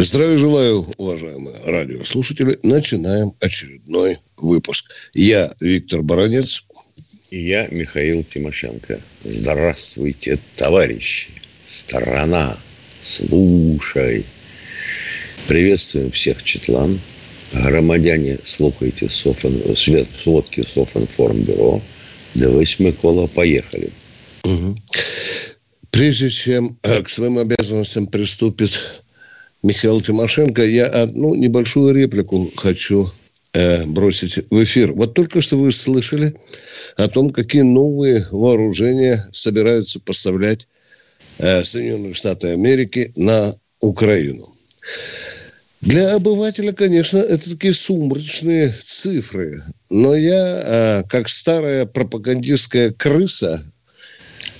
Здравия желаю, уважаемые радиослушатели. Начинаем очередной выпуск. Я Виктор Баранец. И я Михаил Тимошенко. Здравствуйте, товарищи. Страна, слушай. Приветствуем всех Четлан. Громадяне, слухайте Софен, сводки Софинформбюро. До восьми кола поехали. Угу. Прежде чем э, к своим обязанностям приступит Михаил Тимошенко, я одну небольшую реплику хочу э, бросить в эфир. Вот только что вы слышали о том, какие новые вооружения собираются поставлять э, Соединенные Штаты Америки на Украину. Для обывателя, конечно, это такие сумрачные цифры. Но я, э, как старая пропагандистская крыса,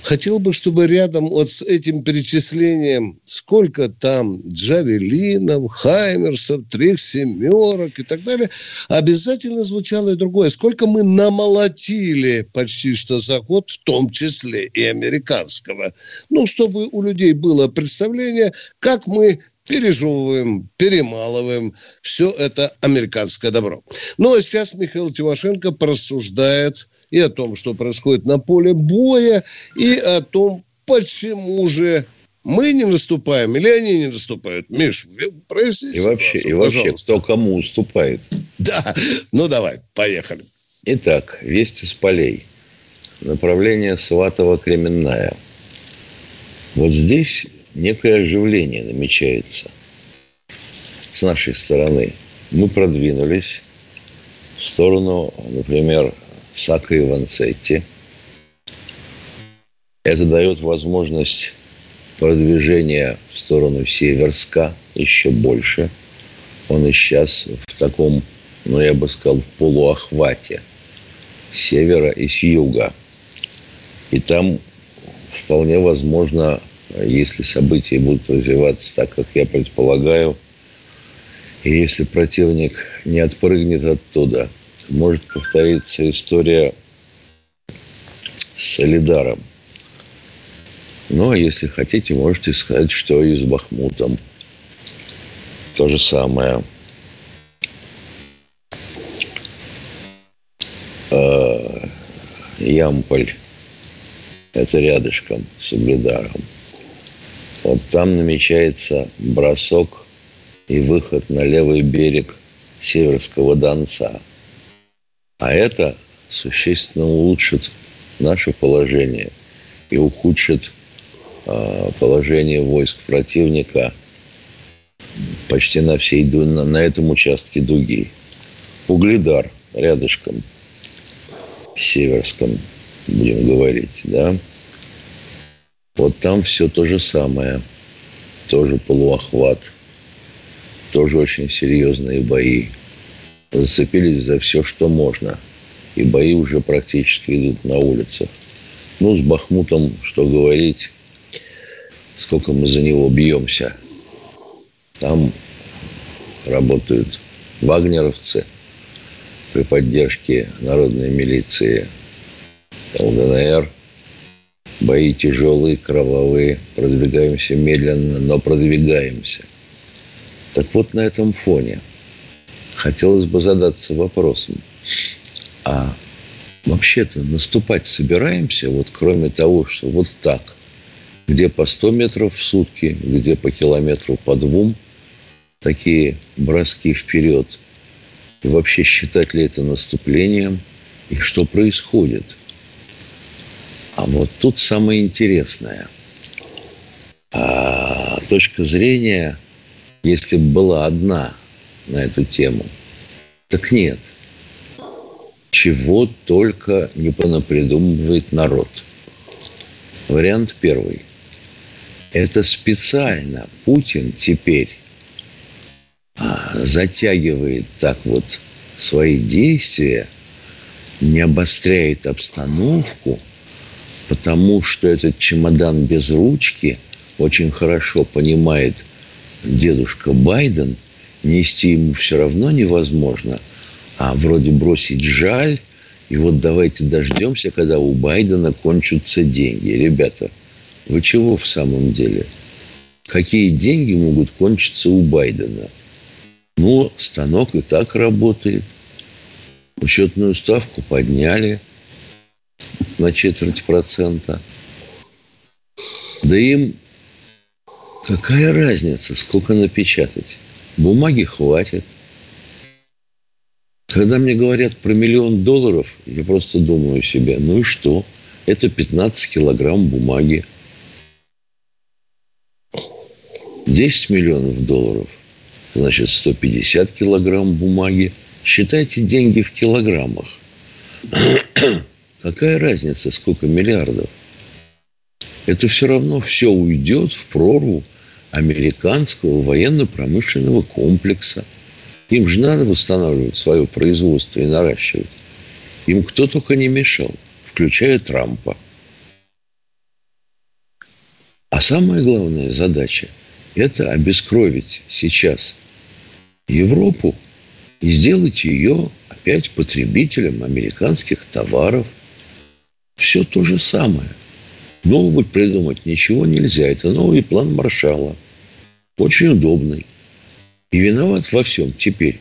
хотел бы, чтобы рядом вот с этим перечислением, сколько там джавелинов, хаймерсов, трех семерок и так далее, обязательно звучало и другое. Сколько мы намолотили почти что за год, в том числе и американского. Ну, чтобы у людей было представление, как мы пережевываем, перемалываем все это американское добро. Ну, а сейчас Михаил Тимошенко порассуждает и о том, что происходит на поле боя, и о том, почему же мы не наступаем или они не наступают. Миш, проясните. И вообще, и вообще кто кому уступает. Да, ну давай, поехали. Итак, весть из полей. Направление Сватово-Кременная. Вот здесь некое оживление намечается с нашей стороны. Мы продвинулись в сторону, например, Сака и Ванцетти. Это дает возможность продвижения в сторону Северска еще больше. Он и сейчас в таком, ну, я бы сказал, в полуохвате севера и с юга. И там вполне возможно если события будут развиваться так, как я предполагаю, и если противник не отпрыгнет оттуда, может повториться история с Солидаром. Ну, а если хотите, можете сказать, что и с Бахмутом. То же самое. А, Ямполь. Это рядышком с Угледаром. Вот там намечается бросок и выход на левый берег Северского Донца. А это существенно улучшит наше положение и ухудшит э, положение войск противника почти на всей на, на этом участке дуги. Угледар рядышком, северском, будем говорить, да. Вот там все то же самое. Тоже полуохват. Тоже очень серьезные бои. Зацепились за все, что можно. И бои уже практически идут на улицах. Ну, с Бахмутом, что говорить, сколько мы за него бьемся. Там работают вагнеровцы при поддержке народной милиции ЛДНР – Бои тяжелые, кровавые. Продвигаемся медленно, но продвигаемся. Так вот, на этом фоне хотелось бы задаться вопросом. А вообще-то наступать собираемся, вот кроме того, что вот так, где по 100 метров в сутки, где по километру по двум, такие броски вперед. И вообще считать ли это наступлением? И что происходит – а вот тут самое интересное. А, точка зрения, если бы была одна на эту тему, так нет. Чего только не понапридумывает народ. Вариант первый. Это специально Путин теперь а, затягивает так вот свои действия, не обостряет обстановку, потому что этот чемодан без ручки очень хорошо понимает дедушка Байден, нести ему все равно невозможно, а вроде бросить жаль, и вот давайте дождемся, когда у Байдена кончатся деньги. Ребята, вы чего в самом деле? Какие деньги могут кончиться у Байдена? Ну, станок и так работает. Учетную ставку подняли на четверть процента. Да им какая разница, сколько напечатать? Бумаги хватит. Когда мне говорят про миллион долларов, я просто думаю себе, ну и что? Это 15 килограмм бумаги. 10 миллионов долларов, значит, 150 килограмм бумаги. Считайте деньги в килограммах. Какая разница, сколько миллиардов? Это все равно все уйдет в прорву американского военно-промышленного комплекса. Им же надо восстанавливать свое производство и наращивать. Им кто только не мешал, включая Трампа. А самая главная задача – это обескровить сейчас Европу и сделать ее опять потребителем американских товаров. Все то же самое. Нового придумать ничего нельзя. Это новый план Маршала. Очень удобный. И виноват во всем теперь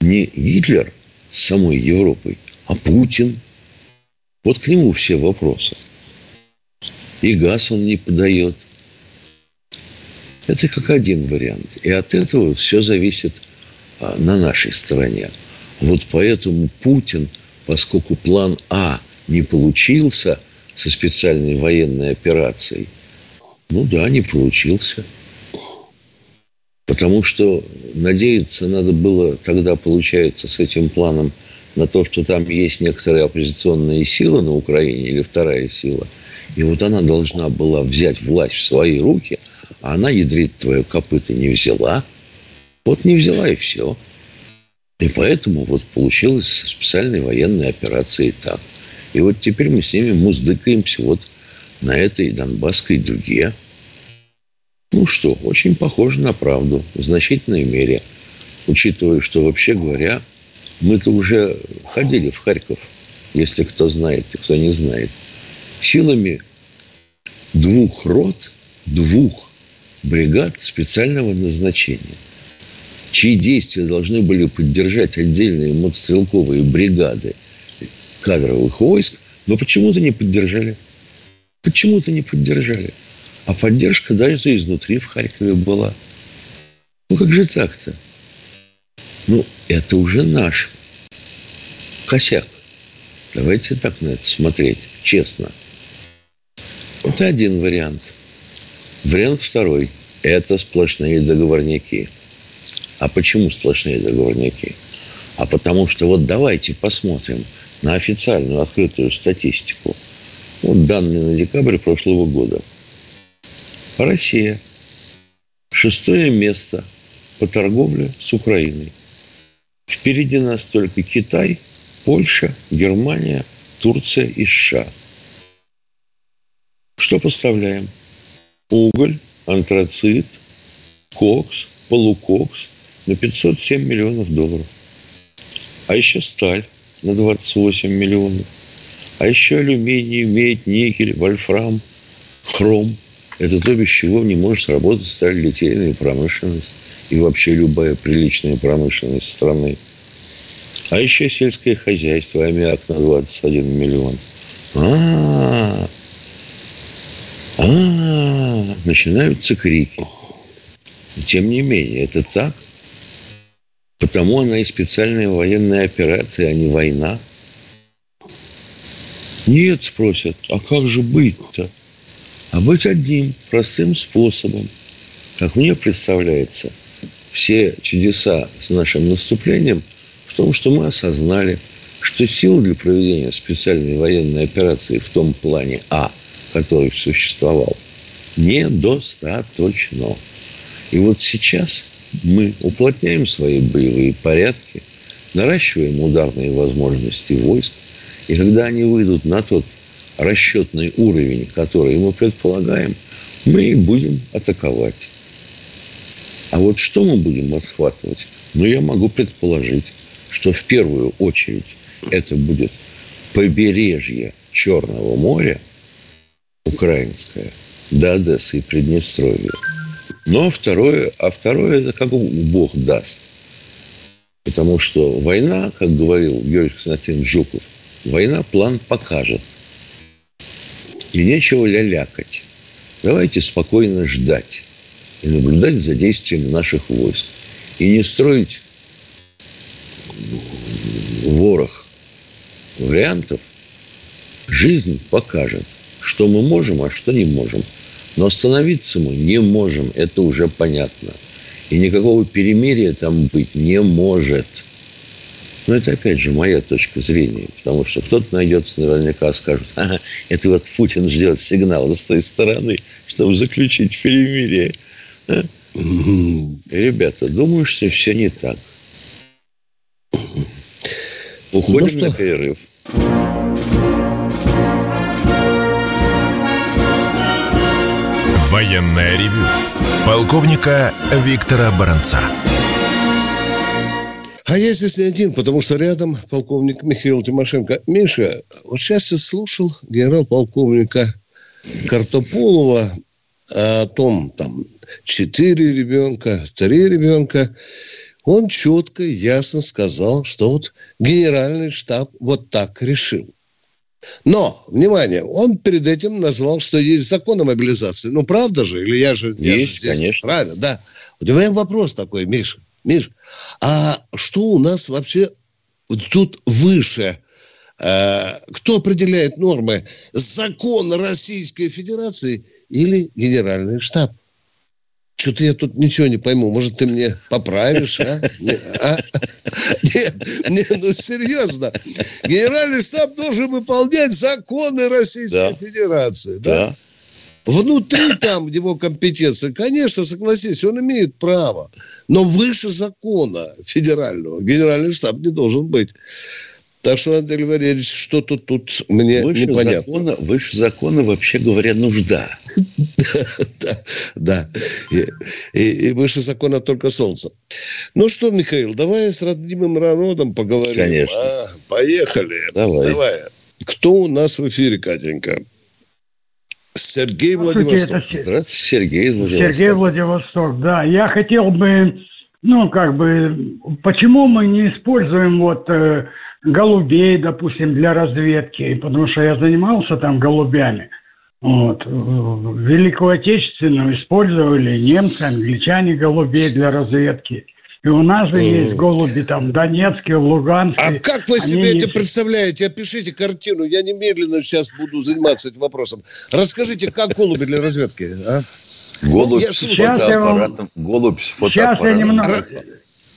не Гитлер с самой Европой, а Путин. Вот к нему все вопросы. И газ он не подает. Это как один вариант. И от этого все зависит а, на нашей стороне. Вот поэтому Путин, поскольку план А не получился со специальной военной операцией, ну да, не получился. Потому что надеяться надо было тогда, получается, с этим планом на то, что там есть некоторые оппозиционные силы на Украине или вторая сила. И вот она должна была взять власть в свои руки, а она, ядрит твое копыто, не взяла. Вот не взяла и все. И поэтому вот получилась специальная военная операция так. И вот теперь мы с ними муздыкаемся вот на этой донбасской дуге. Ну что, очень похоже на правду в значительной мере. Учитывая, что, вообще говоря, мы-то уже ходили в Харьков, если кто знает, кто не знает. Силами двух рот, двух бригад специального назначения – чьи действия должны были поддержать отдельные мотострелковые бригады кадровых войск, но почему-то не поддержали. Почему-то не поддержали. А поддержка даже изнутри в Харькове была. Ну как же так-то? Ну, это уже наш косяк. Давайте так на это смотреть, честно. Это один вариант. Вариант второй. Это сплошные договорники. А почему сплошные договорники? А потому что вот давайте посмотрим на официальную открытую статистику. Вот данные на декабрь прошлого года. Россия. Шестое место по торговле с Украиной. Впереди нас только Китай, Польша, Германия, Турция и США. Что поставляем? Уголь, антрацит, кокс, полукокс, на 507 миллионов долларов. А еще сталь на 28 миллионов. А еще алюминий, медь, никель, вольфрам, хром. Это то, без чего не может работать сталь-литейная промышленность и вообще любая приличная промышленность страны. А еще сельское хозяйство, аммиак на 21 миллион. -а, -а, начинаются крики. Тем не менее, это так. Потому она и специальная военная операция, а не война. Нет, спросят, а как же быть-то? А быть одним простым способом. Как мне представляется, все чудеса с нашим наступлением в том, что мы осознали, что сил для проведения специальной военной операции в том плане А, который существовал, недостаточно. И вот сейчас мы уплотняем свои боевые порядки, наращиваем ударные возможности войск, и когда они выйдут на тот расчетный уровень, который мы предполагаем, мы будем атаковать. А вот что мы будем отхватывать? Ну, я могу предположить, что в первую очередь это будет побережье Черного моря, украинское, до Одессы и Приднестровья. А второе, а второе, это как Бог даст. Потому что война, как говорил Георгий Константинович Жуков, война план покажет. И нечего лялякать. Давайте спокойно ждать и наблюдать за действием наших войск. И не строить ворох вариантов. Жизнь покажет, что мы можем, а что не можем. Но остановиться мы не можем, это уже понятно. И никакого перемирия там быть не может. Но это, опять же, моя точка зрения. Потому что кто-то найдется наверняка скажет, ага, это вот Путин ждет сигнала с той стороны, чтобы заключить перемирие. А? Ребята, думаю, что все не так. Уходим ну, на перерыв. Военная ревю. Полковника Виктора Баранца. А я здесь не один, потому что рядом полковник Михаил Тимошенко. Миша, вот сейчас я слушал генерал-полковника Картополова о том, там, четыре ребенка, три ребенка. Он четко, ясно сказал, что вот генеральный штаб вот так решил. Но, внимание, он перед этим назвал, что есть закон о мобилизации. Ну, правда же? Или я же... Есть, я же здесь, конечно. Правильно, да. У тебя вопрос такой, Миша. Миш, а что у нас вообще тут выше? Э, кто определяет нормы? Закон Российской Федерации или Генеральный штаб? Что-то я тут ничего не пойму. Может, ты мне поправишь, а? а? Нет, нет, ну серьезно. Генеральный штаб должен выполнять законы Российской да. Федерации. Да? да. Внутри там его компетенции, конечно, согласись, он имеет право. Но выше закона федерального генеральный штаб не должен быть. Так что, Андрей Валерьевич, что-то тут мне выше непонятно. Закона, выше закона, вообще говоря, нужда. Да, да. И выше закона только солнце. Ну что, Михаил, давай с родимым народом поговорим. Конечно. Поехали. Давай. Кто у нас в эфире, Катенька? Сергей Владивосток. Это... Здравствуйте, Сергей из Владивостока. Сергей Владивосток, да. Я хотел бы, ну, как бы, почему мы не используем вот э, голубей, допустим, для разведки? Потому что я занимался там голубями. Вот. Великую Отечественную использовали немцы, англичане голубей для разведки. И у нас же есть голуби там в Донецке, в Луганске. А как вы себе Они это есть... представляете? Опишите картину. Я немедленно сейчас буду заниматься этим вопросом. Расскажите, как голуби для разведки? А? Голубь я с фотоаппаратом. Вам... Голубь с фотоаппаратом. Сейчас я немного...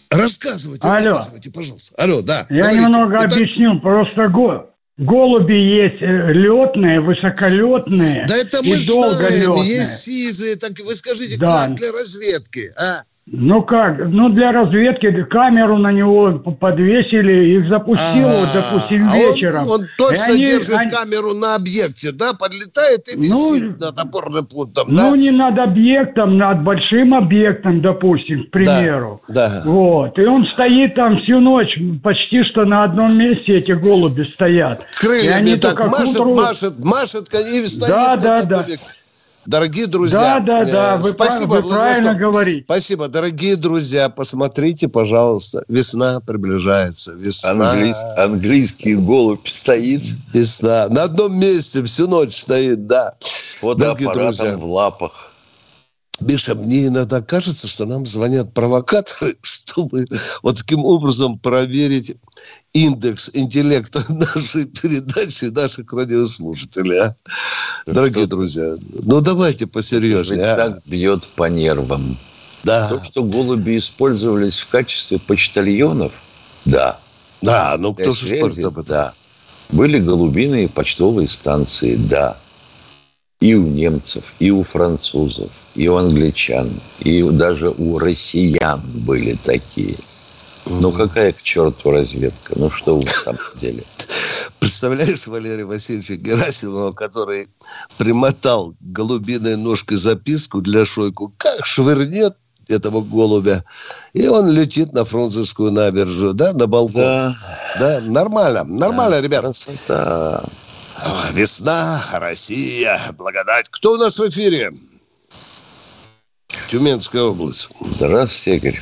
Рассказывайте, Алло. рассказывайте, пожалуйста. Алло, да. Я говорите. немного Итак... объясню. Просто го... голуби есть э, летные, высоколетные да это мы и знаем, есть сизые. Так вы скажите, да. как для разведки, а? Ну как? Ну для разведки камеру на него подвесили, их запустил, вот, допустим, а вечером. Он, он точно они, держит они... камеру на объекте, да? Подлетает и висит ну, над опорным пунктом, Ну не над объектом, над большим объектом, допустим, к примеру. Да, да. Вот. И он стоит там всю ночь, почти что на одном месте эти голуби стоят. Крыльями и они так машет, утру... машет, машет, и стоит да, да, да. Объекте. Дорогие друзья, да, да, да, вы, спасибо, вы правильно говорите. Спасибо, дорогие друзья, посмотрите, пожалуйста, весна приближается, весна. Английс, английский голубь стоит. Весна на одном месте всю ночь стоит, да. Дорогие друзья, в лапах. Миша, мне иногда кажется, что нам звонят провокаторы, чтобы вот таким образом проверить индекс интеллекта нашей передачи, наших радиослушателей. А? Дорогие что друзья, ну давайте посерьезнее. А? Так бьет по нервам. Да. То, что голуби использовались в качестве почтальонов, да. Да, ну кто же спорит об этом? Да. Были голубиные почтовые станции, да. И у немцев, и у французов, и у англичан, и даже у россиян были такие. Ну, какая к черту разведка? Ну, что вы самом деле? Представляешь Валерия Васильевича Герасимова, который примотал голубиной ножкой записку для Шойку, как швырнет этого голубя, и он летит на Фрунзенскую набережную, да, на балкон. Да, да нормально, нормально, да, ребят. Красота. Весна, Россия, благодать. Кто у нас в эфире? Тюменская область. Здравствуйте, Игорь.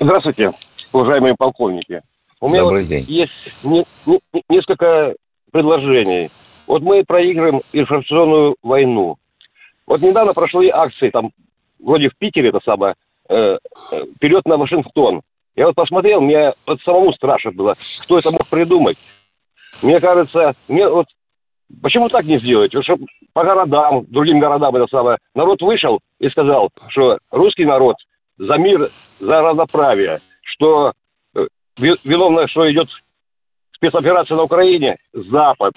Здравствуйте, уважаемые полковники. У меня Добрый вот день. есть не, не, несколько предложений. Вот мы проигрываем информационную войну. Вот недавно прошли акции, там, вроде в Питере, это самое, э, э, вперед на Вашингтон. Я вот посмотрел, мне вот самому страшно было, кто это мог придумать. Мне кажется, мне вот почему так не сделать? Вот, чтобы по городам, другим городам это самое, народ вышел и сказал, что русский народ за мир, за равноправие, что э, виновно, что идет спецоперация на Украине, Запад,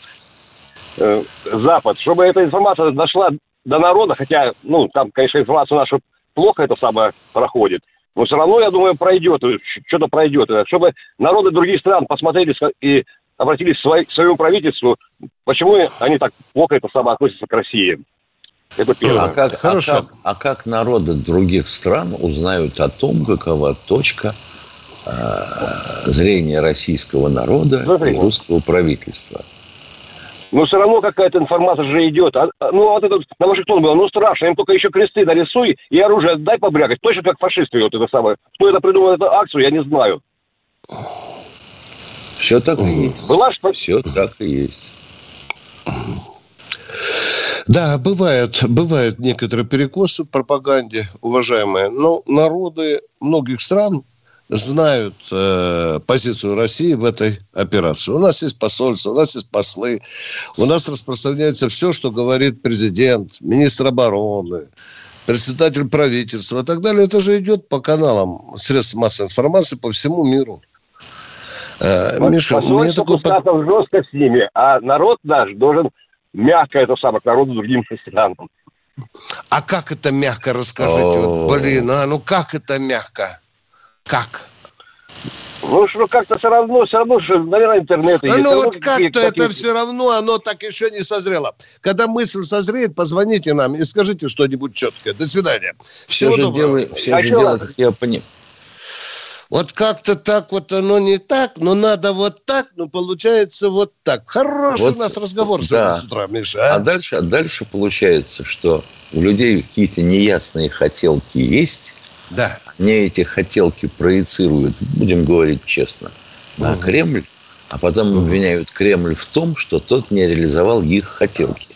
э, Запад, чтобы эта информация дошла до народа, хотя, ну, там, конечно, информация наша плохо это самое проходит, но все равно, я думаю, пройдет, что-то пройдет, чтобы народы других стран посмотрели и обратились к своему правительству, почему они так плохо это самое относятся к России. Это первое. А как, Хорошо. А, как, а как народы других стран узнают о том, какова точка э, зрения российского народа Смотри. и русского правительства? Но все равно какая-то информация же идет. А, а ну, вот это на Вашингтон было, ну, страшно. Им только еще кресты нарисуй и оружие дай побрякать. Точно как фашисты вот это самое. Кто это придумал, эту акцию, я не знаю. Все так и есть. Была, что... Все так и есть. Да, бывают, бывают некоторые перекосы в пропаганде, уважаемые. Но народы многих стран знают э, позицию России в этой операции. У нас есть посольство, у нас есть послы, у нас распространяется все, что говорит президент, министр обороны, председатель правительства и так далее. Это же идет по каналам средств массовой информации по всему миру. Э, Миша, мне такой... жестко с ними, а народ наш должен мягко это самое к народу другим странам. А как это мягко расскажите? Вот, блин, а ну как это мягко? Как? Ну, что как-то все равно, все равно, что, наверное, интернет а есть. Ну, вот как-то это все равно, оно так еще не созрело. Когда мысль созреет, позвоните нам и скажите что-нибудь четкое. До свидания. Все Всего же дело, все а же дело, как я понимаю. Вот как-то так вот оно не так, но надо вот так, но получается вот так. Хороший вот, у нас разговор да. с утра, Миша. А? а дальше, а дальше получается, что у людей какие-то неясные хотелки есть. Да. Они эти хотелки проецируют, будем говорить честно, на угу. Кремль, а потом угу. обвиняют Кремль в том, что тот не реализовал их хотелки.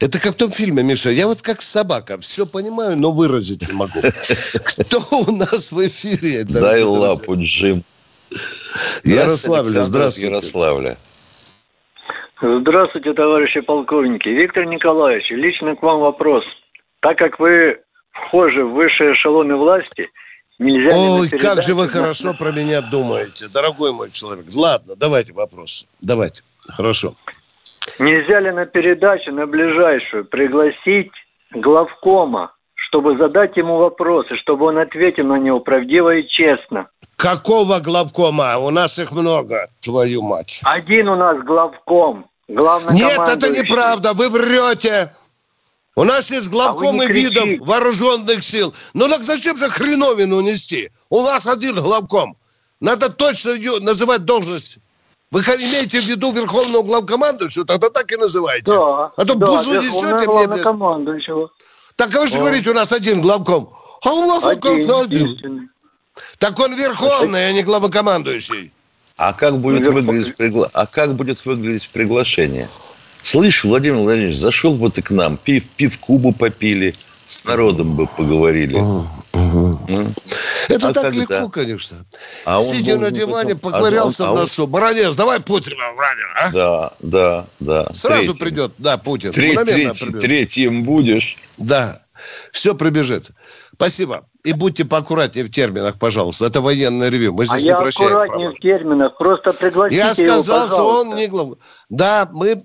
Это как в том фильме, Миша. Я вот как собака. Все понимаю, но выразить не могу. Кто у нас в эфире? Дай лапу, Джим. Ярославля, здравствуйте. Ярославля. Здравствуйте, товарищи полковники. Виктор Николаевич, лично к вам вопрос. Так как вы вхожи в высшие эшелоны власти, нельзя Ой, как же вы хорошо про меня думаете, дорогой мой человек. Ладно, давайте вопрос. Давайте. Хорошо. Нельзя ли на передачу, на ближайшую, пригласить главкома, чтобы задать ему вопросы, чтобы он ответил на него правдиво и честно? Какого главкома? У нас их много, твою мать. Один у нас главком. Нет, это неправда, вы врете. У нас есть главкомы а видов вооруженных сил. Ну так зачем же хреновину нести? У вас один главком. Надо точно называть должность. Вы имеете в виду верховного главкомандующего? Тогда так и называйте. Да, а то да, бузу несете мне. Командующего. Так а вы же говорите, у нас один главком. А у нас один, один. Так он верховный, а не главокомандующий. А как будет, выглядеть, пригла... а как будет выглядеть приглашение? Слышь, Владимир Владимирович, зашел бы ты к нам, пив, пивку бы попили, с народом бы поговорили. Ну, Это а так когда? легко, конечно. А Сидя на диване, потом... поковырялся а он, а в носу. Он... Баранец, давай Путина враним, а? Да, да, да. Сразу Третьим. придет, да, Путин. Треть, треть, придет. Третьим будешь. Да, все прибежит. Спасибо. И будьте поаккуратнее в терминах, пожалуйста. Это военное ревю. Мы здесь а не я прощаем. аккуратнее в терминах. Просто пригласите Я сказал, его, что он не главный. Да, мы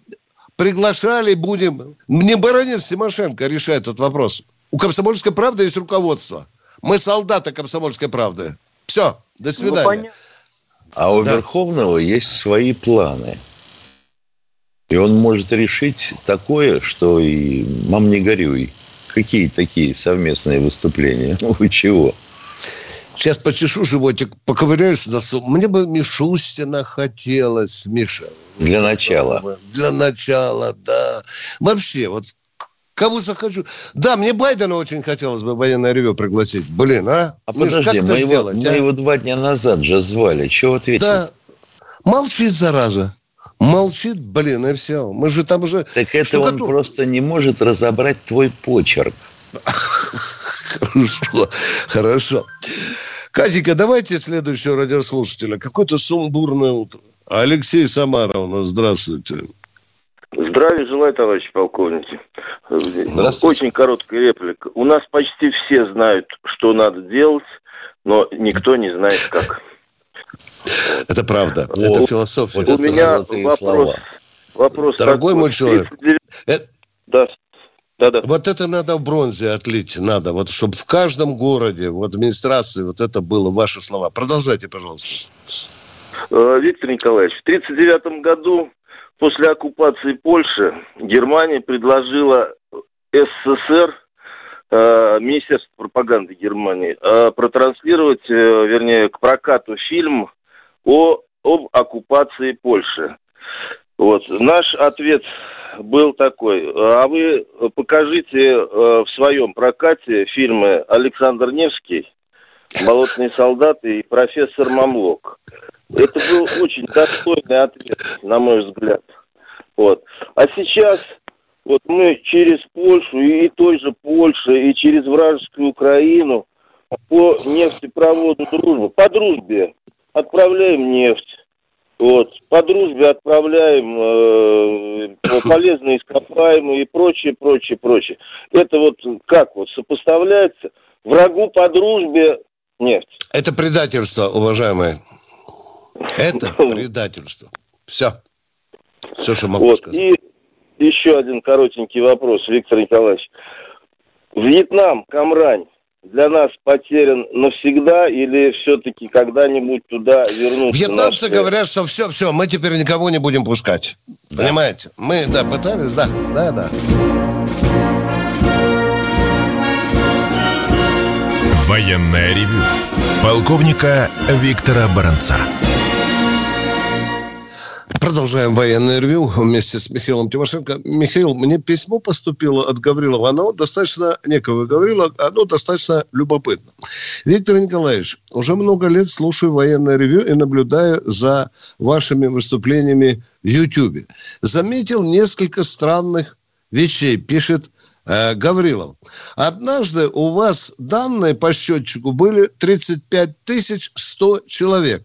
приглашали будем. Мне баронец Тимошенко решает этот вопрос. У «Комсомольской правды» есть руководство. Мы солдаты «Комсомольской правды». Все, до ну, свидания. Ну, а у да. Верховного есть свои планы. И он может решить такое, что и мам не горюй. Какие такие совместные выступления? Ну вы чего? Сейчас почешу животик, поковыряюсь за Мне бы Мишустина хотелось, Миша. Для начала. Для начала, да. Вообще, вот кого захочу. Да, мне Байдена очень хотелось бы военное ревю пригласить. Блин, а? А Миш, подожди, как мы, его, сделать, мы а? его два дня назад же звали. Чего ответил? Да, молчит, зараза. Молчит, блин, и все. Мы же там уже... Так это он просто не может разобрать твой почерк. Хорошо, хорошо. Катенька, давайте следующего радиослушателя. Какое-то сумбурное утро. Алексей Самара у нас. Здравствуйте. Здравия желаю, товарищи полковники. Очень короткая реплика. У нас почти все знают, что надо делать, но никто не знает, как. Это правда. Вот. Это философия. У меня вопрос. Вопрос Дорогой такой. мой человек. 39... Это... Да. Да, да. Вот это надо в бронзе отлить, надо, вот чтобы в каждом городе, в администрации вот это было, ваши слова. Продолжайте, пожалуйста. Э, Виктор Николаевич, в 1939 году после оккупации Польши Германия предложила СССР, э, Министерство пропаганды Германии, э, протранслировать, вернее, к прокату фильм о, об оккупации Польши. Вот. Наш ответ был такой. А вы покажите э, в своем прокате фильмы Александр Невский, «Болотные солдаты» и «Профессор Мамлок». Это был очень достойный ответ, на мой взгляд. Вот. А сейчас вот мы через Польшу и той же Польши, и через вражескую Украину по нефтепроводу дружбы, по дружбе отправляем нефть вот. По дружбе отправляем э, полезные ископаемые и прочее, прочее, прочее. Это вот как вот сопоставляется? Врагу по дружбе нефть. Это предательство, уважаемые. Это предательство. Все. Все, что могу вот. сказать. И еще один коротенький вопрос, Виктор Николаевич. Вьетнам, Камрань, для нас потерян навсегда или все-таки когда-нибудь туда вернуться? Вьетнамцы наши... говорят, что все, все, мы теперь никого не будем пускать. Да. Понимаете? Мы, да, пытались, да, да, да. Военная ревю. Полковника Виктора Баранца. Продолжаем военное ревю вместе с Михаилом Тимошенко. Михаил, мне письмо поступило от Гаврилова. Оно достаточно, некого Гаврила, оно достаточно любопытно. Виктор Николаевич, уже много лет слушаю военное ревю и наблюдаю за вашими выступлениями в Ютьюбе. Заметил несколько странных вещей, пишет э, Гаврилов. Однажды у вас данные по счетчику были 35 100 человек.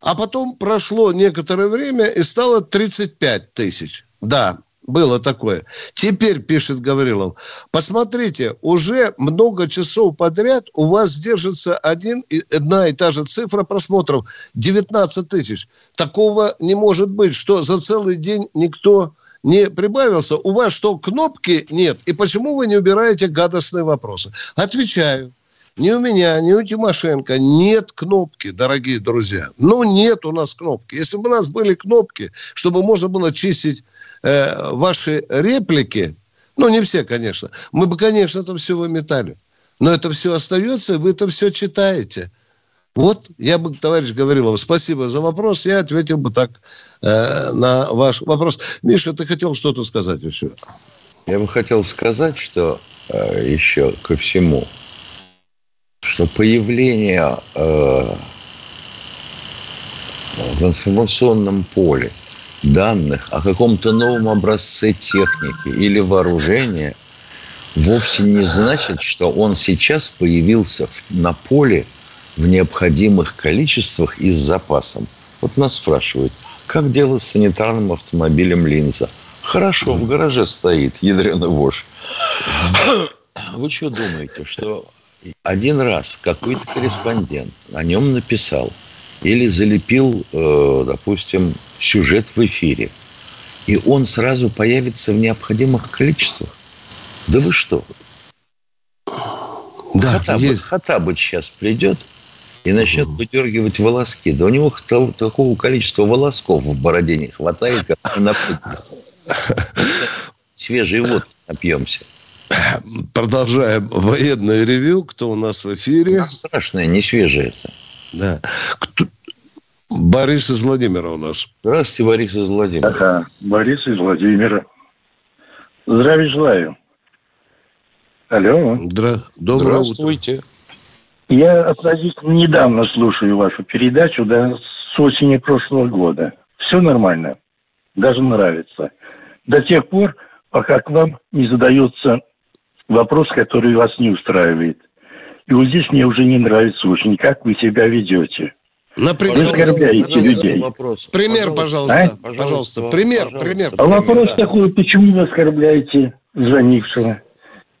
А потом прошло некоторое время и стало 35 тысяч. Да, было такое. Теперь, пишет Гаврилов, посмотрите, уже много часов подряд у вас держится один, одна и та же цифра просмотров. 19 тысяч. Такого не может быть, что за целый день никто не прибавился. У вас что, кнопки нет? И почему вы не убираете гадостные вопросы? Отвечаю. Ни у меня, ни у Тимошенко нет кнопки, дорогие друзья. Ну, нет у нас кнопки. Если бы у нас были кнопки, чтобы можно было чистить э, ваши реплики, ну, не все, конечно, мы бы, конечно, это все выметали. Но это все остается, и вы это все читаете. Вот, я бы, товарищ Гаврилов, спасибо за вопрос. Я ответил бы так э, на ваш вопрос. Миша, ты хотел что-то сказать еще? Я бы хотел сказать, что э, еще ко всему – что появление э, в информационном поле данных о каком-то новом образце техники или вооружения вовсе не значит, что он сейчас появился на поле в необходимых количествах и с запасом. Вот нас спрашивают, как делать с санитарным автомобилем линза? Хорошо, в гараже стоит, ядреный вож. Вы что думаете, что один раз какой-то корреспондент о нем написал или залепил, э, допустим, сюжет в эфире. и он сразу появится в необходимых количествах. Да вы что? Да, Хатабыч, есть. Хатабыч сейчас придет и начнет выдергивать волоски. Да у него такого количества волосков в бороде не хватает, как на Свежий водки напьемся. Продолжаем военное ревю. Кто у нас в эфире? Страшное, не свежее это. Да. Кто... Борис из Владимира у нас. Здравствуйте, Борис из Владимира. Ага, Борис из Владимира. Здравия желаю. Алло. Здра... Доброе Здравствуйте. утро. Я относительно недавно слушаю вашу передачу, да, с осени прошлого года. Все нормально. Даже нравится. До тех пор, пока к вам не задается вопрос, который вас не устраивает. И вот здесь мне уже не нравится очень, как вы себя ведете. Например, вы оскорбляете людей. Вопрос. Пример, пожалуйста. А? Пожалуйста, пример, пожалуйста. пример. А вопрос да. такой, почему вы оскорбляете звонившего?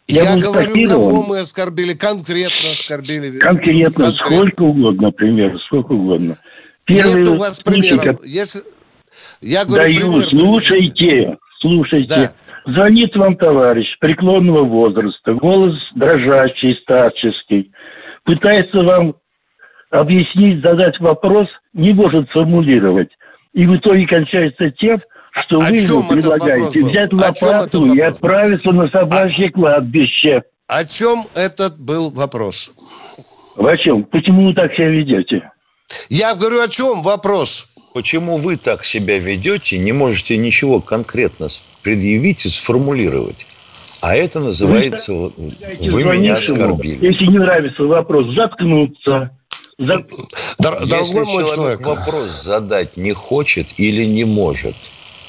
Я, Я говорю, кого мы оскорбили, конкретно оскорбили. Конкретно, конкретно. сколько угодно, например, сколько угодно. Первый Нет у вас примеров. Если... Я говорю, Даю, пример. слушайте, слушайте. Да. Звонит вам товарищ преклонного возраста, голос дрожащий, старческий. Пытается вам объяснить, задать вопрос, не может формулировать. И в итоге кончается тем, что а вы ему предлагаете взять лопату и отправиться на собачье а... кладбище. О чем этот был вопрос? О чем? Почему вы так себя ведете? Я говорю, о чем вопрос? Почему вы так себя ведете, не можете ничего конкретно предъявить и сформулировать? А это называется вы, вы меня оскорбили. Если не нравится вопрос, заткнуться. За... Если мой человек вопрос задать не хочет или не может,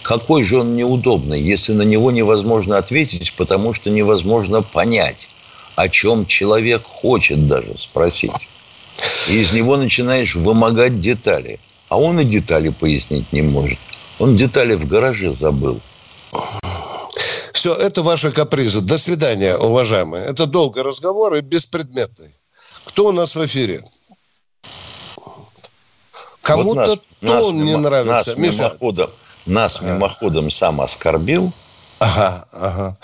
какой же он неудобный, если на него невозможно ответить, потому что невозможно понять, о чем человек хочет даже спросить. И из него начинаешь вымогать детали. А он и детали пояснить не может. Он детали в гараже забыл. Все, это ваши капризы. До свидания, уважаемые. Это долгий разговор и беспредметный. Кто у нас в эфире? Кому-то вот нас, тон нас, не нравится. Нас Миша. мимоходом, нас ага. мимоходом сам оскорбил. Ага, ага.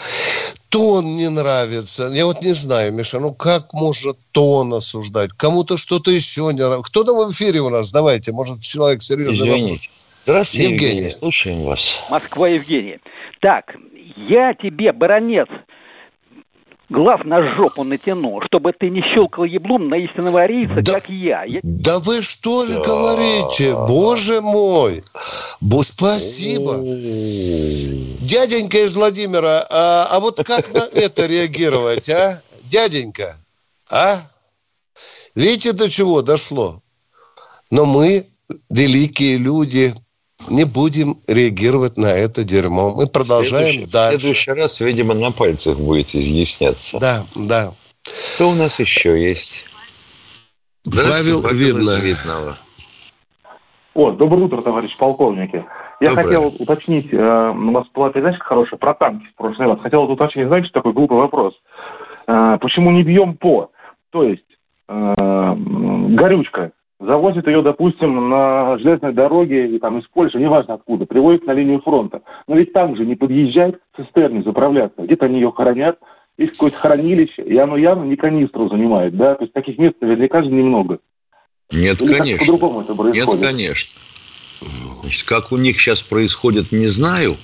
Тон не нравится. Я вот не знаю, Миша, ну как можно тон осуждать? Кому-то что-то еще не нравится. Кто там в эфире у нас? Давайте, может, человек серьезный Извините. Вопрос. Здравствуйте, Евгений. Евгений. Слушаем вас. Москва, Евгений. Так, я тебе, баронец, глав на жопу натяну, чтобы ты не щелкал еблом на истинного арийца, да, как я. я. Да вы что ли говорите? Боже мой! Бо, спасибо. Дяденька из Владимира, а, а вот как на это реагировать, а? Дяденька, а? Видите, до чего дошло? Но мы, великие люди, не будем реагировать на это дерьмо. Мы продолжаем следующий, дальше. В следующий раз, видимо, на пальцах будет изъясняться. Да, да. Что у нас еще есть? Павел, Павел Видно. Видного. О, доброе утро, товарищ полковники. Я Доброе. хотел уточнить, э, у вас была передача хорошая про танки в прошлый раз. Хотел уточнить, знаете, такой глупый вопрос. Э, почему не бьем по? То есть, э, горючка, завозит ее, допустим, на железной дороге и там из Польши, неважно откуда, привозит на линию фронта. Но ведь там же не подъезжает к цистерне заправляться. Где-то они ее хранят, есть какое-то хранилище, и оно явно не канистру занимает, да? То есть таких мест наверняка же немного. Нет, Или конечно. по-другому это происходит? Нет, конечно. Значит, как у них сейчас происходит, не знаю.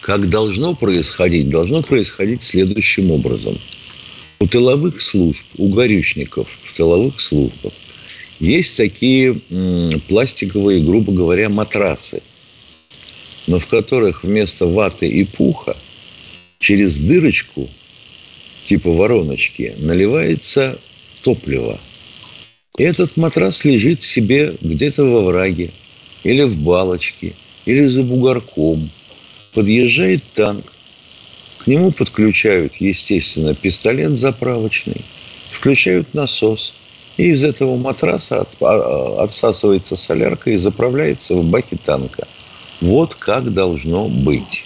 Как должно происходить? Должно происходить следующим образом. У тыловых служб, у горючников в тыловых службах есть такие пластиковые, грубо говоря, матрасы, но в которых вместо ваты и пуха через дырочку типа вороночки наливается топливо. И этот матрас лежит себе где-то во враге, или в балочке, или за бугорком. Подъезжает танк, к нему подключают, естественно, пистолет заправочный, включают насос – и из этого матраса от, а, отсасывается солярка и заправляется в баке танка. Вот как должно быть.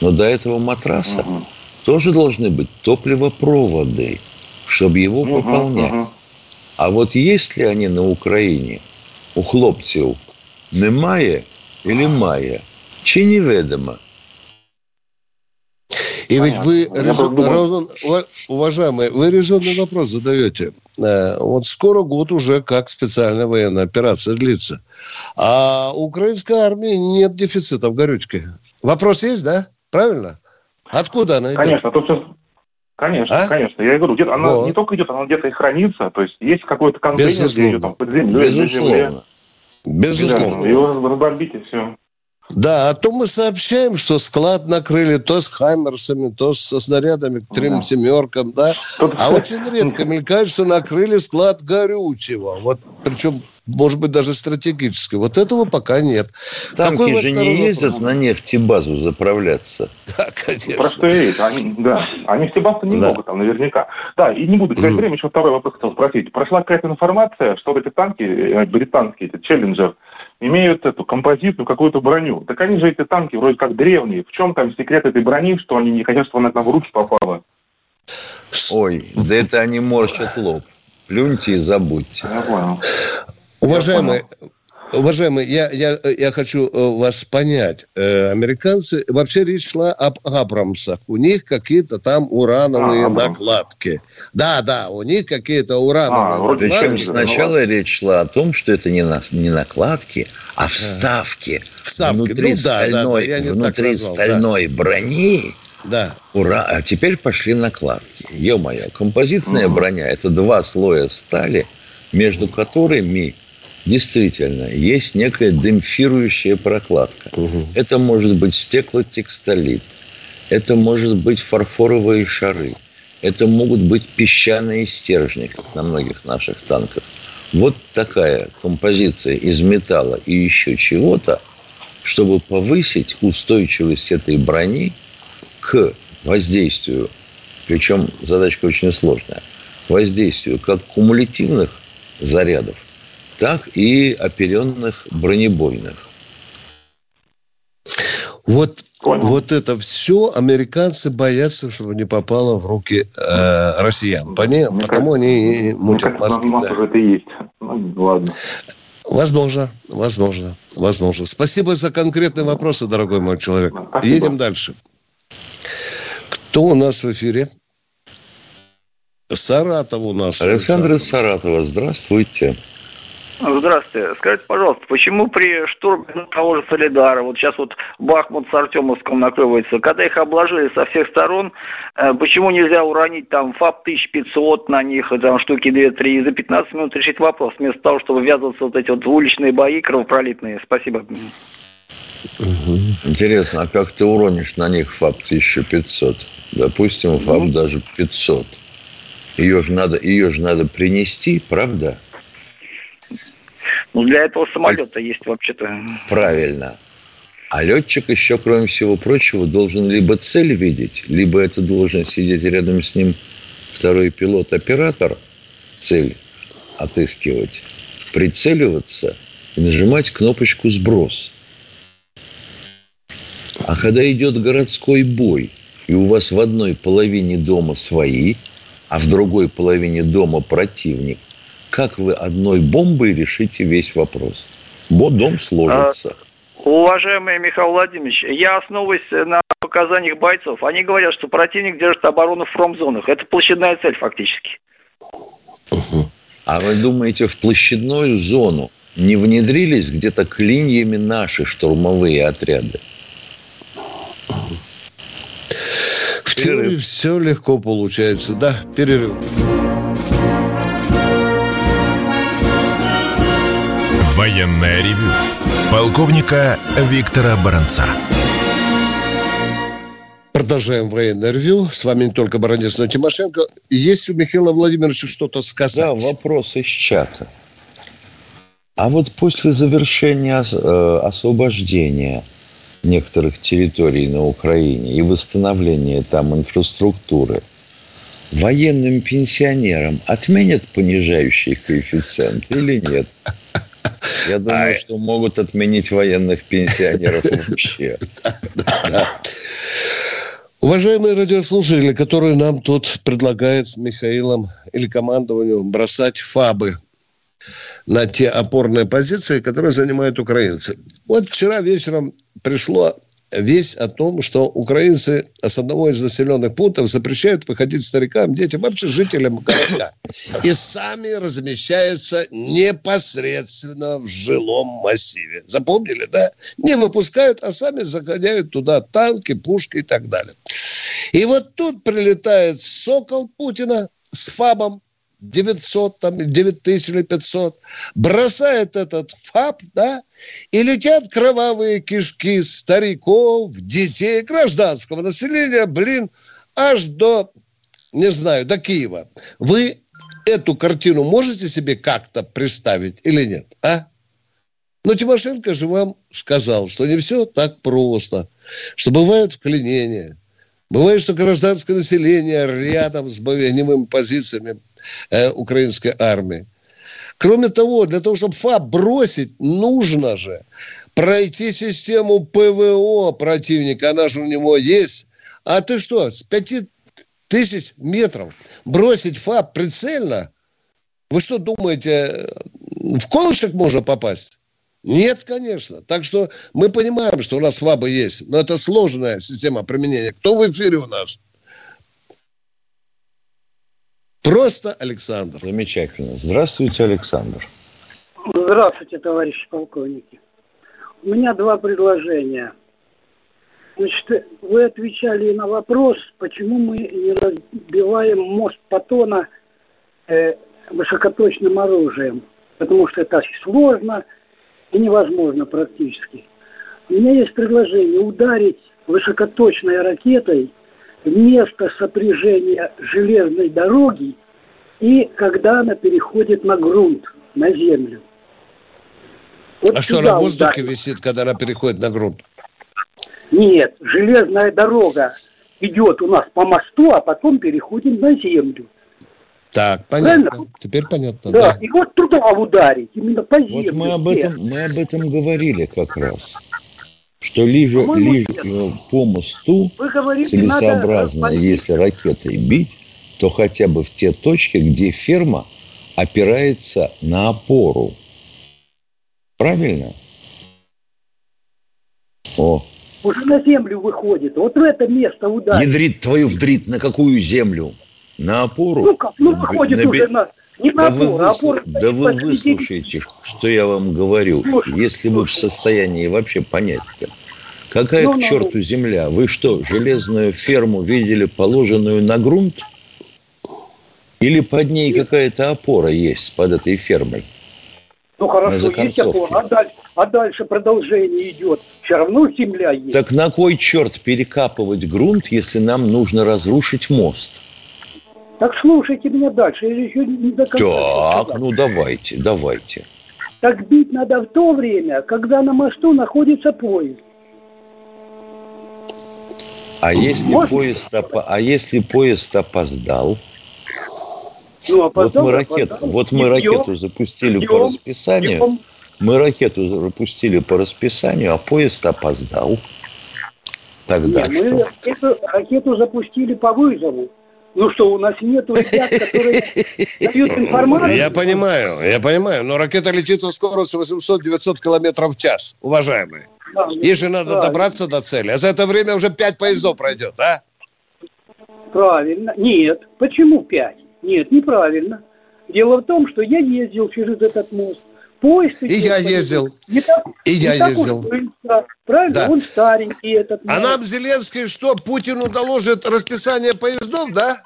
Но до этого матраса угу. тоже должны быть топливопроводы, чтобы его угу, пополнять. Угу. А вот есть ли они на Украине у хлопцев немає или має? Чи неведомо? И ведь вы, резон, уважаемые, вы резонный вопрос задаете. Э, вот скоро год уже как специальная военная операция длится. А украинской армии нет дефицита в горючке. Вопрос есть, да? Правильно? Откуда она идет? Конечно, тут сейчас Конечно, а? конечно. Я говорю, где-то она вот. не только идет, она где-то и хранится. То есть есть какой-то контейнер, Безусловно. где ее там под землей, Безусловно. Безусловно. Его разбомбить и все. Да, а то мы сообщаем, что склад накрыли то с хаймерсами, то со снарядами к трем да. семеркам, да. А очень редко мелькает, что накрыли склад горючего. Вот причем может быть, даже стратегической. Вот этого пока нет. Танки Какой же не ездят вопрос? на нефтебазу заправляться. Да, конечно. Про что речь. Они, да. А нефтебазы не да. могут там наверняка. Да, и не буду терять mm. время, еще второй вопрос хотел спросить. Прошла какая-то информация, что вот эти танки, э, британские, эти Челленджер, имеют эту композитную какую-то броню. Так они же, эти танки, вроде как древние. В чем там секрет этой брони, что они не хотят, чтобы она к нам в руки попала? Ой, да это они морщат лоб. Плюньте и забудьте. Я понял. Уважаемые, Уважаемые, я, я, я хочу э, вас понять. Э, американцы, вообще речь шла об Абрамсах. У них какие-то там урановые а, накладки. Да, да, у них какие-то урановые а, накладки. Причем сначала речь шла о том, что это не, на, не накладки, а вставки. Вставки, внутри ну, стальной, да, да, внутри назвал, стальной да. брони. Да. Ура! А теперь пошли накладки. Ё-моё, композитная броня – это два слоя стали, между которыми действительно есть некая демпфирующая прокладка. Угу. Это может быть стеклотекстолит, это может быть фарфоровые шары, это могут быть песчаные стержни, как на многих наших танках. Вот такая композиция из металла и еще чего-то, чтобы повысить устойчивость этой брони к воздействию, причем задачка очень сложная, воздействию как кумулятивных зарядов, так и оперенных бронебойных. Вот, вот это все американцы боятся, чтобы не попало в руки э, россиян. Понятно? Мне Потому кажется, они мутят мозги. Да. это есть. Ну, ладно. Возможно, возможно, возможно. Спасибо за конкретные вопросы, дорогой мой человек. Спасибо. Едем дальше. Кто у нас в эфире? Саратов у нас. Александр из Саратова. Здравствуйте. Здравствуйте. Скажите, пожалуйста, почему при штурме того же Солидара, вот сейчас вот Бахмут с Артемовском накрывается, когда их обложили со всех сторон, э, почему нельзя уронить там ФАП 1500 на них, там штуки 2-3, и за 15 минут решить вопрос, вместо того, чтобы ввязываться вот эти вот уличные бои кровопролитные? Спасибо. Интересно, а как ты уронишь на них ФАП 1500? Допустим, ФАП угу. даже 500. Ее же надо, ее же надо принести, правда? Ну, для этого самолета есть вообще-то. Правильно. А летчик еще, кроме всего прочего, должен либо цель видеть, либо это должен сидеть рядом с ним второй пилот-оператор, цель отыскивать, прицеливаться и нажимать кнопочку «Сброс». А когда идет городской бой, и у вас в одной половине дома свои, а в другой половине дома противник, как вы одной бомбой решите весь вопрос? Бо дом сложится. А, уважаемый Михаил Владимирович, я основываюсь на показаниях бойцов. Они говорят, что противник держит оборону в промзонах. Это площадная цель фактически. А вы думаете, в площадную зону не внедрились где-то клиньями наши штурмовые отряды? В теории все легко получается. Да, перерыв. Военное ревю полковника Виктора Баранца. Продолжаем военное ревю. С вами не только Баранец, но и Тимошенко. Есть у Михаила Владимировича что-то сказать? Да, вопрос из чата. А вот после завершения э, освобождения некоторых территорий на Украине и восстановления там инфраструктуры, военным пенсионерам отменят понижающий коэффициент или нет? Я думаю, а... что могут отменить военных пенсионеров вообще. Уважаемые радиослушатели, которые нам тут предлагают с Михаилом или командованию бросать фабы на те опорные позиции, которые занимают украинцы. Вот вчера вечером пришло весть о том, что украинцы с одного из населенных пунктов запрещают выходить старикам, детям, вообще жителям городка. И сами размещаются непосредственно в жилом массиве. Запомнили, да? Не выпускают, а сами загоняют туда танки, пушки и так далее. И вот тут прилетает сокол Путина с ФАБом, 900, там, 9 тысяч или 500, бросает этот ФАП, да, и летят кровавые кишки стариков, детей, гражданского населения, блин, аж до, не знаю, до Киева. Вы эту картину можете себе как-то представить или нет, а? Но Тимошенко же вам сказал, что не все так просто, что бывают вклинения, Бывает, что гражданское население рядом с боевыми позициями э, украинской армии. Кроме того, для того, чтобы ФАБ бросить, нужно же пройти систему ПВО противника. Она же у него есть. А ты что, с пяти тысяч метров бросить ФАБ прицельно? Вы что думаете, в колышек можно попасть? Нет, конечно. Так что мы понимаем, что у нас ФАБы есть, но это сложная система применения. Кто в эфире у нас? Просто Александр. Замечательно. Здравствуйте, Александр. Здравствуйте, товарищи полковники. У меня два предложения. Значит, вы отвечали на вопрос, почему мы не разбиваем мост Патона э, высокоточным оружием. Потому что это сложно, и невозможно практически. У меня есть предложение ударить высокоточной ракетой вместо сопряжения железной дороги и когда она переходит на грунт, на землю. Вот а что, на воздухе ударить. висит, когда она переходит на грунт? Нет, железная дорога идет у нас по мосту, а потом переходит на землю. Так, понятно. Правильно? Теперь понятно. Да. да, и вот туда ударить, именно по земле. Вот мы об этом, мы об этом говорили как раз. Что лишь, лишь по мосту говорите, целесообразно, надо... если ракетой бить, то хотя бы в те точки, где ферма опирается на опору. Правильно? О. Уже на землю выходит. Вот в это место ударить. Ядрит твою вдрит на какую землю? На опору? Ну как, ну выходит на, уже на... Не да вы, а опору да вы выслушаете, что я вам говорю. Слушай, если вы в состоянии вообще понять-то. Какая ну, к ну, черту ну, земля? Вы что, железную ферму видели положенную на грунт? Или под ней какая-то опора есть под этой фермой? Ну хорошо, есть опора, а дальше, а дальше продолжение идет. Все равно земля есть. Так на кой черт перекапывать грунт, если нам нужно разрушить мост? Так слушайте меня дальше, я еще не до конца. Так, ну давайте, давайте. Так бить надо в то время, когда на мосту находится поезд. А если Может? поезд, опо... а если поезд опоздал? Ну, опоздал, вот мы ракету, опоздал. вот мы ракету запустили бьем, по расписанию. Бьем. Мы ракету запустили по расписанию, а поезд опоздал. Тогда Нет, что? Мы ракету, ракету запустили по вызову. Ну что, у нас нету ребят, которые дают информацию? Я понимаю, я понимаю, но ракета летит со скоростью 800-900 километров в час, уважаемые. Да, Ей же надо правильно. добраться до цели, а за это время уже пять поездов пройдет, а? Правильно. Нет. Почему пять? Нет, неправильно. Дело в том, что я ездил через этот мост. Поезд и я ездил. Не так, и я ездил. Быстро. Правильно? Да. Он старенький этот. А нам Зеленский что, Путину доложит расписание поездов, да?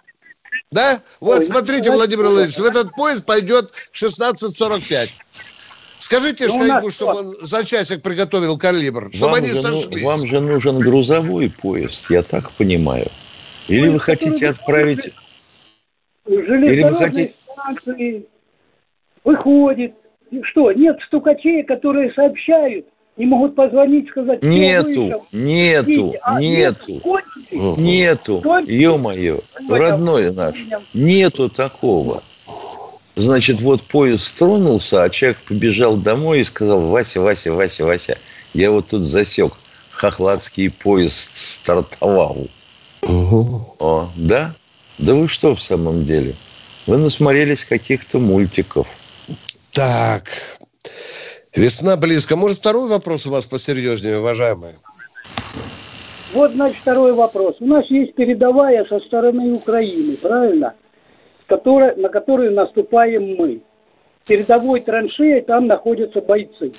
Да? Вот Ой, смотрите, ну, Владимир Владимирович, в этот поезд пойдет 16.45. Скажите ну, Шойгу, чтобы он за часик приготовил калибр, чтобы вам они же, сошлись. Вам же нужен грузовой поезд, я так понимаю. Или вы хотите отправить... Или вы хотите... Выходит, что, нет стукачей, которые сообщают, не могут позвонить, сказать, нету, нету, а, нету, нету, нету, ё-моё, родной наш, нету такого. Значит, вот поезд тронулся, а человек побежал домой и сказал, Вася, Вася, Вася, Вася, я вот тут засек, хохладский поезд стартовал. Угу. О, да? Да вы что в самом деле? Вы насмотрелись каких-то мультиков. Так, Весна близко. Может, второй вопрос у вас посерьезнее, уважаемые? Вот, значит, второй вопрос. У нас есть передовая со стороны Украины, правильно? Которая, на которую наступаем мы. Передовой траншеи там находятся бойцы.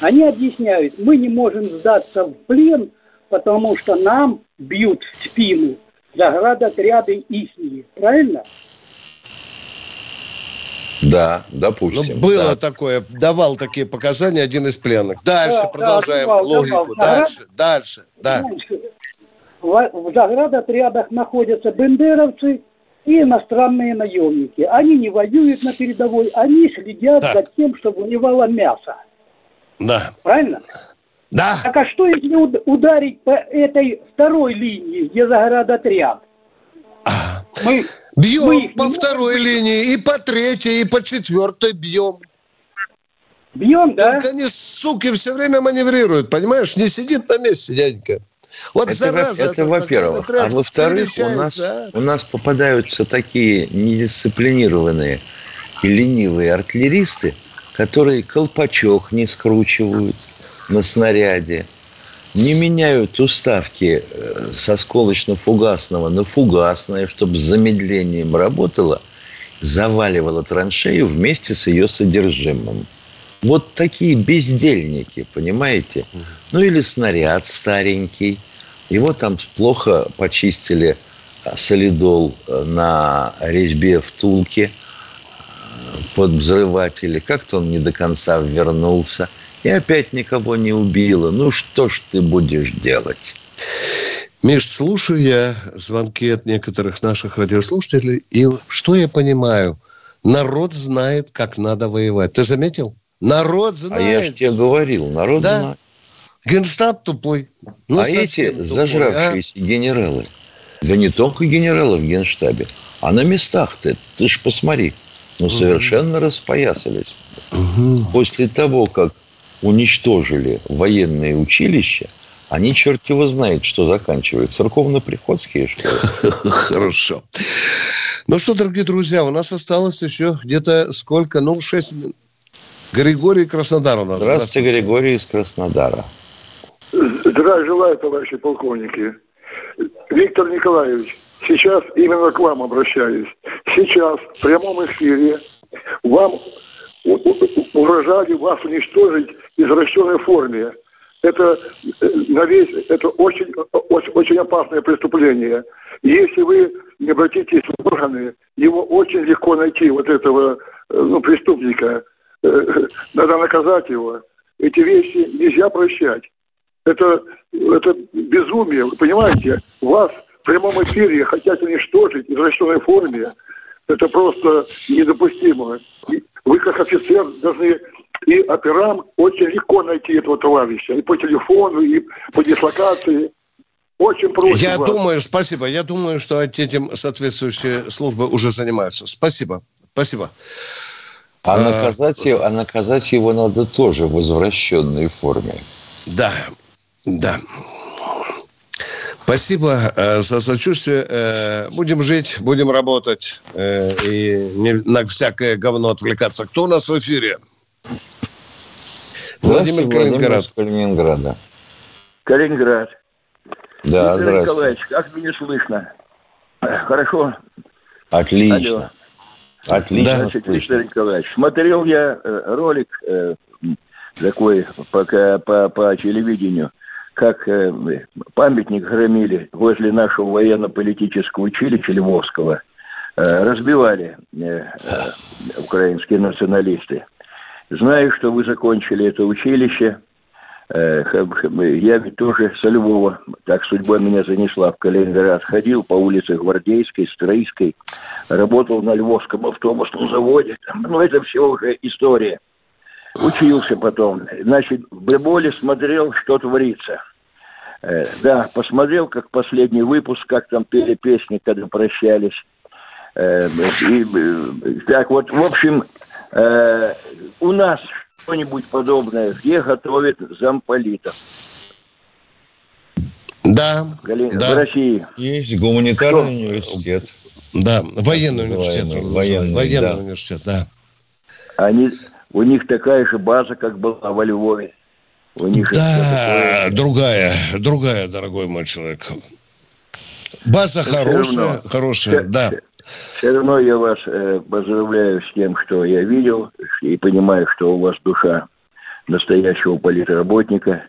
Они объясняют, мы не можем сдаться в плен, потому что нам бьют в спину заградотряды ихние. Правильно? Да, допустим. Ну, было да. такое, давал такие показания один из пленных. Дальше да, продолжаем да, давал, логику. Давал. Дальше, дальше, да. В, в заградотрядах находятся бендеровцы и иностранные наемники. Они не воюют на передовой, они следят так. за тем, чтобы воевало мясо. Да. Правильно? Да. Так а что если ударить по этой второй линии, где заградотряд? Мы, бьем мы по второй можем... линии, и по третьей, и по четвертой бьем. Бьем, да? Только они, суки, все время маневрируют, понимаешь? Не сидит на месте, дяденька. Вот это, зараза, это, это во-первых. А во-вторых, у нас, а? у нас попадаются такие недисциплинированные и ленивые артиллеристы, которые колпачок не скручивают на снаряде, не меняют уставки э, с осколочно-фугасного на фугасное, чтобы с замедлением работало, заваливало траншею вместе с ее содержимым. Вот такие бездельники, понимаете? Ну или снаряд старенький. Его там плохо почистили а, солидол э, на резьбе втулке э, под взрыватели. Как-то он не до конца вернулся – и опять никого не убила. Ну что ж ты будешь делать? Миш, слушаю я звонки от некоторых наших радиослушателей, и что я понимаю? Народ знает, как надо воевать. Ты заметил? Народ знает. А я же тебе говорил, народ да? знает. Генштаб тупой. Ну, а эти тупой, зажравшиеся а? генералы, да не только генералы в генштабе, а на местах-то, ты ж посмотри, ну, совершенно угу. распоясались. Угу. После того, как уничтожили военные училища, они черт его знает, что заканчивают. Церковно-приходские школы. Хорошо. Ну что, дорогие друзья, у нас осталось еще где-то сколько? Ну, шесть минут. Григорий Краснодар у нас. Здравствуйте, Здравствуйте. Григорий из Краснодара. Здравия желаю, товарищи полковники. Виктор Николаевич, сейчас именно к вам обращаюсь. Сейчас в прямом эфире вам угрожали вас уничтожить извращенной форме. Это, э, на весь, это очень, очень, очень опасное преступление. Если вы не обратитесь в органы, его очень легко найти, вот этого э, ну, преступника. Э, надо наказать его. Эти вещи нельзя прощать. Это, это безумие, вы понимаете? Вас в прямом эфире хотят уничтожить в извращенной форме. Это просто недопустимо. Вы как офицер должны и операм очень легко найти этого товарища. И по телефону, и по дислокации. Очень просто. Я вас. думаю, спасибо. Я думаю, что этим соответствующие службы уже занимаются. Спасибо. Спасибо. А, а наказать, его, а наказать его надо тоже в возвращенной форме. Да, да. Спасибо э, за сочувствие. Э, будем жить, будем работать э, и не на всякое говно отвлекаться. Кто у нас в эфире? Владимир Калининград. Калининграда. Калининград. Да, Виктор Николаевич, как меня слышно? Хорошо? Отлично. Алло. Отлично Значит, Виктор Николаевич, смотрел я э, ролик э, такой по, по, по телевидению – как э, памятник громили возле нашего военно-политического училища Львовского, э, разбивали э, украинские националисты. Знаю, что вы закончили это училище. Я ведь тоже со Львова, так судьба меня занесла в Калининград. Ходил по улице Гвардейской, Стройской, работал на Львовском автобусном заводе. Ну, это все уже история. Учился потом. Значит, в Беболе смотрел, что творится. Э, да, посмотрел, как последний выпуск, как там пели песни, когда прощались. Э, и, э, так вот, в общем, э, у нас что-нибудь подобное, где готовят замполитов? Да, Галин, да. В России. Есть гуманитарный Кто? университет. Да, военный университет. Военный, военный, военный да. университет, да. Они У них такая же база, как была во Львове. У них да, другая, другая, дорогой мой человек. База хорошая, хорошая, все, да. Все равно я вас э, поздравляю с тем, что я видел, и понимаю, что у вас душа настоящего политработника.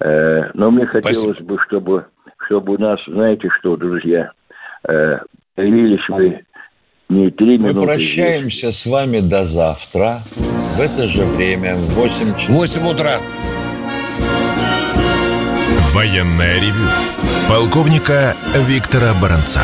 Э, но мне хотелось Спасибо. бы, чтобы, чтобы у нас, знаете что, друзья, э, появились вы не три минуты. Мы прощаемся здесь. с вами до завтра. В это же время, в 8 часов. 8 утра. Военная ревю. Полковника Виктора Баранца.